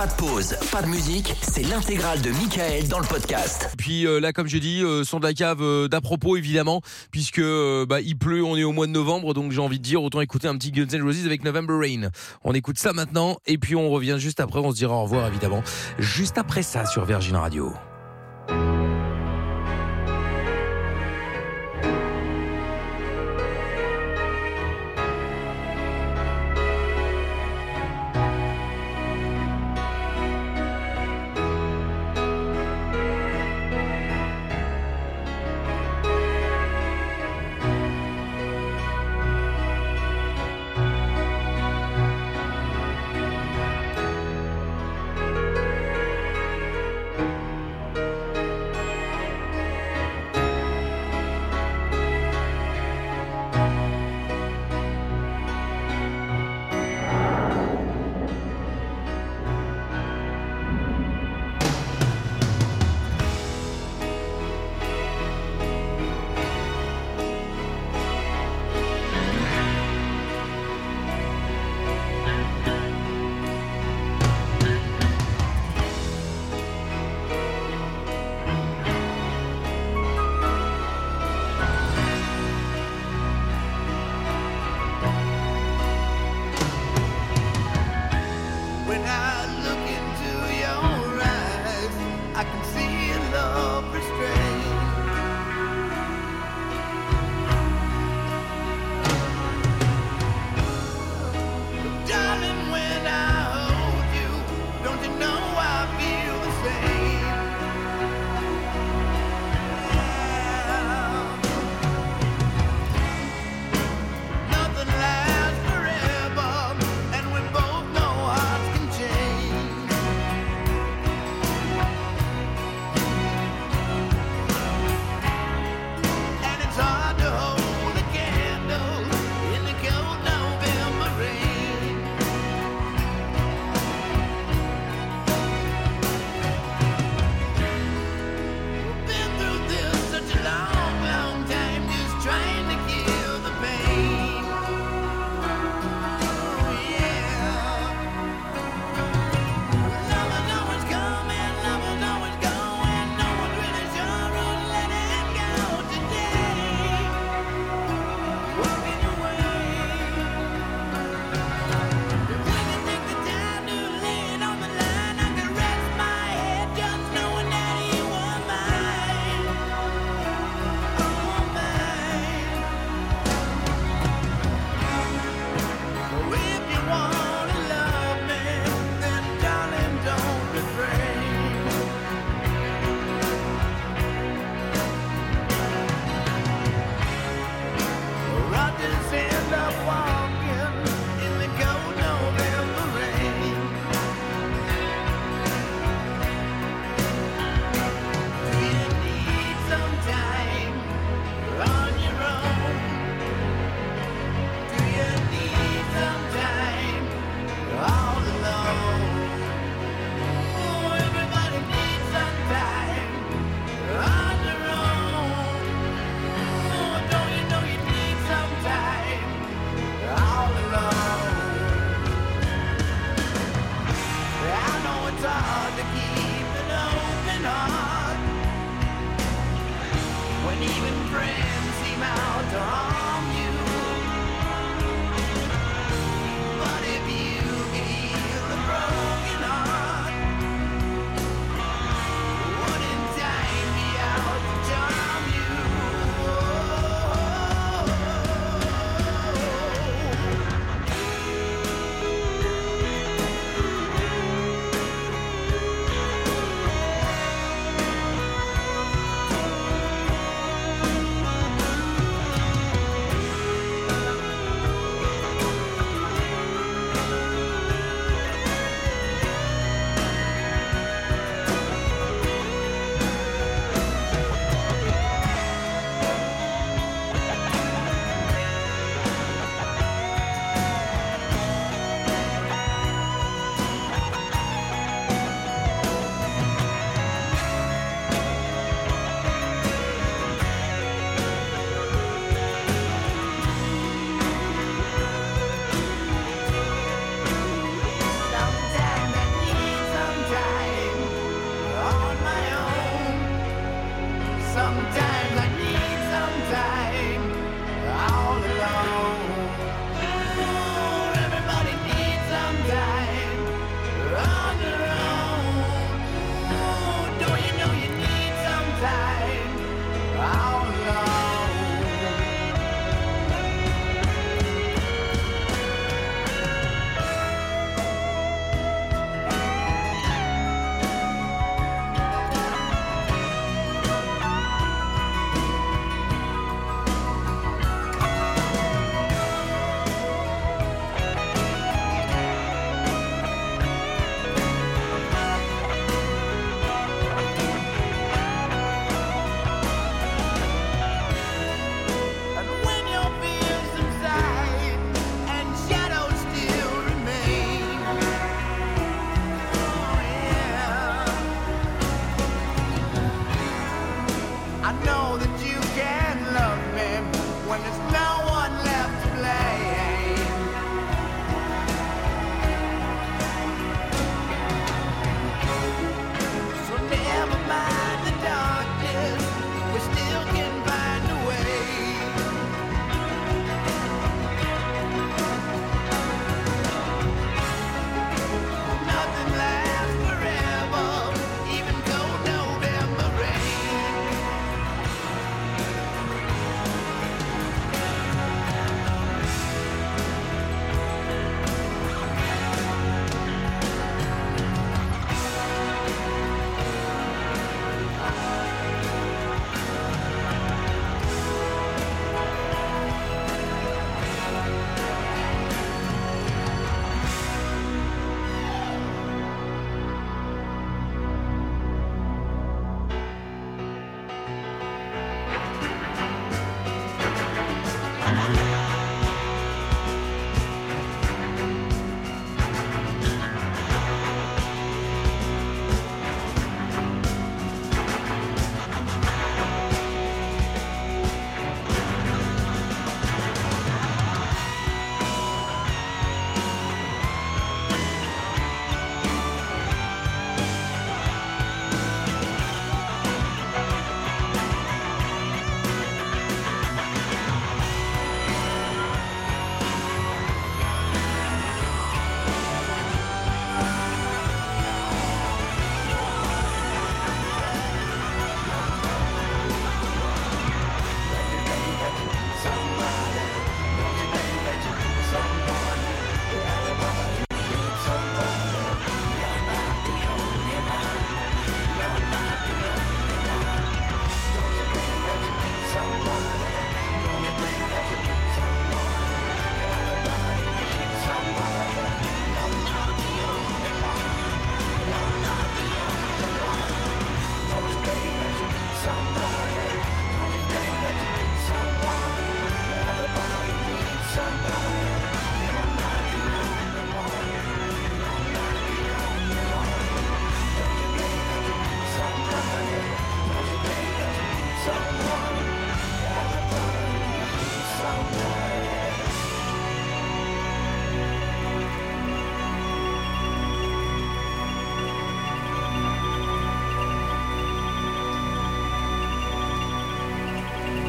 Pas de pause, pas de musique, c'est l'intégrale de Michael dans le podcast. Puis euh, là, comme je dis, euh, son de la cave euh, d'à propos évidemment, puisque bah, il pleut, on est au mois de novembre, donc j'ai envie de dire autant écouter un petit Guns N' Roses avec November Rain. On écoute ça maintenant, et puis on revient juste après, on se dira au revoir évidemment. Juste après ça sur Virgin Radio.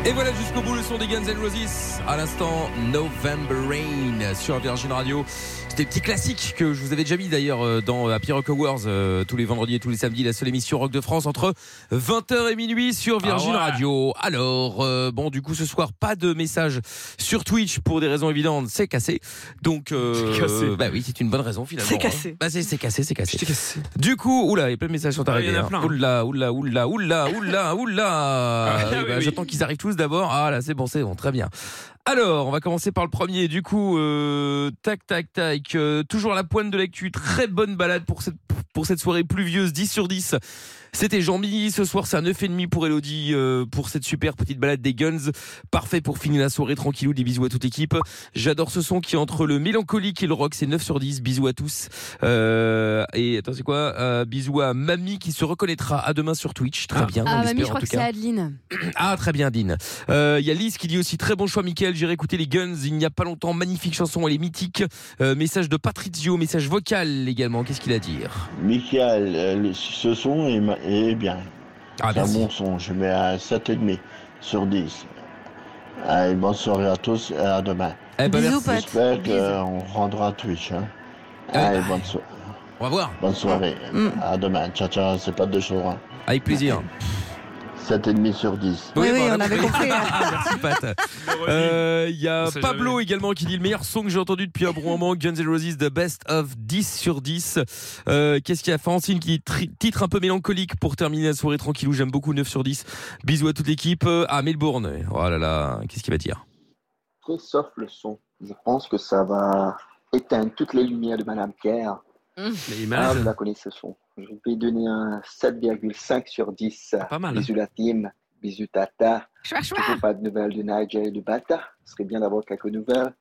Et voilà jusqu'au bout le son des Guns N' Roses. À l'instant, November Rain sur Virgin Radio. C'était petit classique que je vous avais déjà mis d'ailleurs euh, dans Happy Rock Awards euh, tous les vendredis et tous les samedis, la seule émission rock de France entre 20h et minuit sur Virgin Ah ouais. Radio. Alors, euh, bon, du coup, ce soir, pas de message sur Twitch pour des raisons évidentes, c'est cassé. Donc, euh, C'est cassé. bah oui, c'est une bonne raison finalement. C'est cassé. hein. Bah c'est c'est cassé, c'est cassé. Cassé. Du coup, oula, il y a plein de messages sont Ah, il y arrivés. en a hein. plein. Oula, oula, oula, oula, oula, oula. Ah, Eh ben, oui. J'attends qu'ils arrivent tous d'abord. Ah là, c'est bon, c'est bon, très bien. Alors, on va commencer par le premier. Du coup, euh, tac, tac, tac. euh, toujours à la pointe de l'actu. Très bonne balade pour cette, pour cette soirée pluvieuse. 10 sur 10. C'était Jean-Mi. Ce soir, c'est un 9,5 pour Elodie euh, pour cette super petite balade des Guns. Parfait pour finir la soirée tranquillou. Des bisous à toute l'équipe. J'adore ce son qui est entre le mélancolique et le rock. C'est 9 sur 10. Bisous à tous. Euh, et attends, c'est quoi? Bisous à Mamie qui se reconnaîtra à demain sur Twitch. Très Ah. bien. on Ah, mamie, je crois que c'est. Adeline. Ah, très bien. Euh, Il y a Lise qui dit aussi très bon choix, Mickaël. J'irai écouter les Guns. Il n'y a pas longtemps, magnifique chanson, elle est mythique. Euh, message de Patrizio, message vocal également. Qu'est-ce qu'il a à dire? Michael, euh, ce son est, ma- est bien. Ah, C'est un bon son. Je mets un 7,5 sur 10. Allez, bonne soirée à tous et à demain. Eh ben. J'espère qu'on rendra Twitch. Hein. Ah, Allez, bah. bonne, so- On va voir. bonne soirée. Mm. À demain. Ciao, ciao. C'est pas de jour. Hein. Avec plaisir. 7,5 sur 10. Oui, oui, on avait compris. Merci, Pat. Euh, Il y a Pablo jamais. également qui dit le meilleur son que j'ai entendu depuis un bon moment, Guns N' Roses, The Best of 10 sur 10. Euh, Qu'est-ce qu'il y a Francine qui dit titre un peu mélancolique pour terminer la soirée tranquillou, j'aime beaucoup 9 sur 10. Bisous à toute l'équipe. Euh, Ah, Melbourne. Oh là là, qu'est-ce qu'il va dire? Très soft le son. Je pense que ça va éteindre toutes les lumières de Madame Pierre. Mais il est Ah, vous la connaissez ce son. Je vais donner un 7,5 sur 10. Pas mal. Bisous la team, bisous Tata. Choua, choua. Toujours pas de nouvelles de Nigel et de Bata. Ce serait bien d'avoir quelques nouvelles.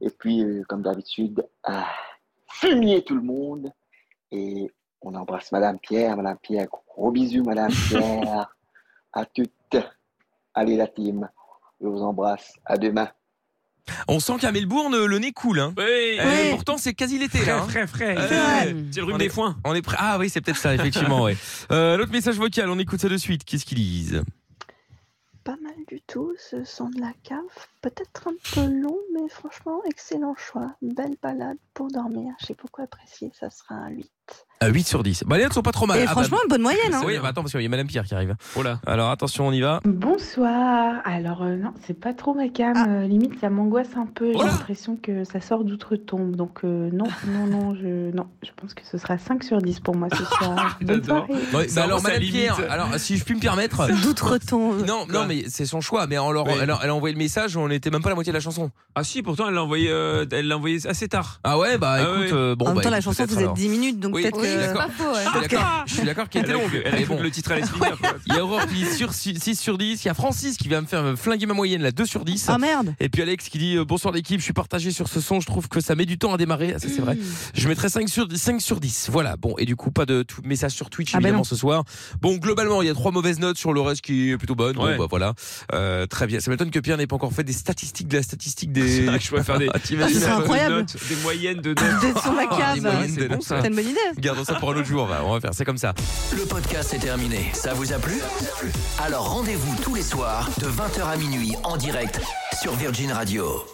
Et puis, euh, comme d'habitude, ah, fumier tout le monde. Et on embrasse Madame Pierre. Madame Pierre, gros bisous Madame Pierre. à toutes. Allez la team, je vous embrasse. À demain. On sent qu'à Melbourne, le nez coule. Hein. Oui. Euh, Oui. Pourtant, c'est quasi l'été. Frais, Là, hein. frais, frais. Euh, C'est le rhume est- des foins. On est prêt. Ah oui, c'est peut-être ça, effectivement. ouais. Euh, L'autre message vocal, on écoute ça de suite. Qu'est-ce qu'ils disent Pas mal du tout, ce son de la cave. Peut-être un peu long, mais franchement, excellent choix. Belle balade pour dormir. J'ai beaucoup apprécié, ça sera un 8. À 8 sur 10. Bah, les notes sont pas trop mal. Et Ah, bah, franchement, bonne moyenne. Hein. oui, bah, attends, parce qu'il y a Madame Pierre qui arrive. Oh là. Alors attention, on y va. Bonsoir. Alors euh, non, c'est pas trop ma cam. Ah. Euh, limite, ça m'angoisse un peu. J'ai Oh l'impression que ça sort d'outre-tombe. Donc euh, non, non, non, je non, je pense que ce sera 5 sur 10 pour moi ce soir. Bonne J'adore. soirée. Bah, alors, Madame limite. Pierre, alors si je puis me permettre. D'outre-tombe. Non, non, mais c'est son choix. Mais alors, Oui. elle, a, elle a envoyé le message, on n'était même pas à la moitié de la chanson. Ah si, pourtant elle l'a envoyé, euh, elle l'a envoyé assez tard. Ah ouais, bah Ah écoute, ouais. euh, bon, en même bah, temps, la chanson faisait alors. 10 minutes, donc peut-être je suis d'accord. Ouais. Je suis d'accord, je suis d'accord qu'elle Elle était longue. elle bon. le titre à quoi. Il y a Aurore qui dit sur 6, sur 10. Il y a Francis qui vient me faire flinguer ma moyenne, là, 2 sur 10. Ah merde. Et puis Alex qui dit euh, bonsoir l'équipe, je suis partagé sur ce son, je trouve que ça met du temps à démarrer, Ah, ça c'est vrai. Mmh. Je mettrais 5 sur 10, 5 sur 10. Voilà. Bon, et du coup pas de tout message sur Twitch Ah ben évidemment ce soir. Bon, globalement, il y a trois mauvaises notes sur le reste qui est plutôt bonne. Ouais. Bon bah voilà. Euh, très bien. Ça m'étonne que Pierre n'ait pas encore fait des statistiques de la statistique des C'est vrai que je pourrais faire des, Ah, serait des incroyable. notes, des moyennes de notes. D'être sur la Ah, cave. des moyennes c'est de bon, notes. ça. C'est une bonne idée. Ça pour un autre jour, on va, on va faire, c'est comme ça. Le podcast est terminé. Ça vous a plu? Alors rendez-vous tous les soirs de 20h à minuit en direct sur Virgin Radio.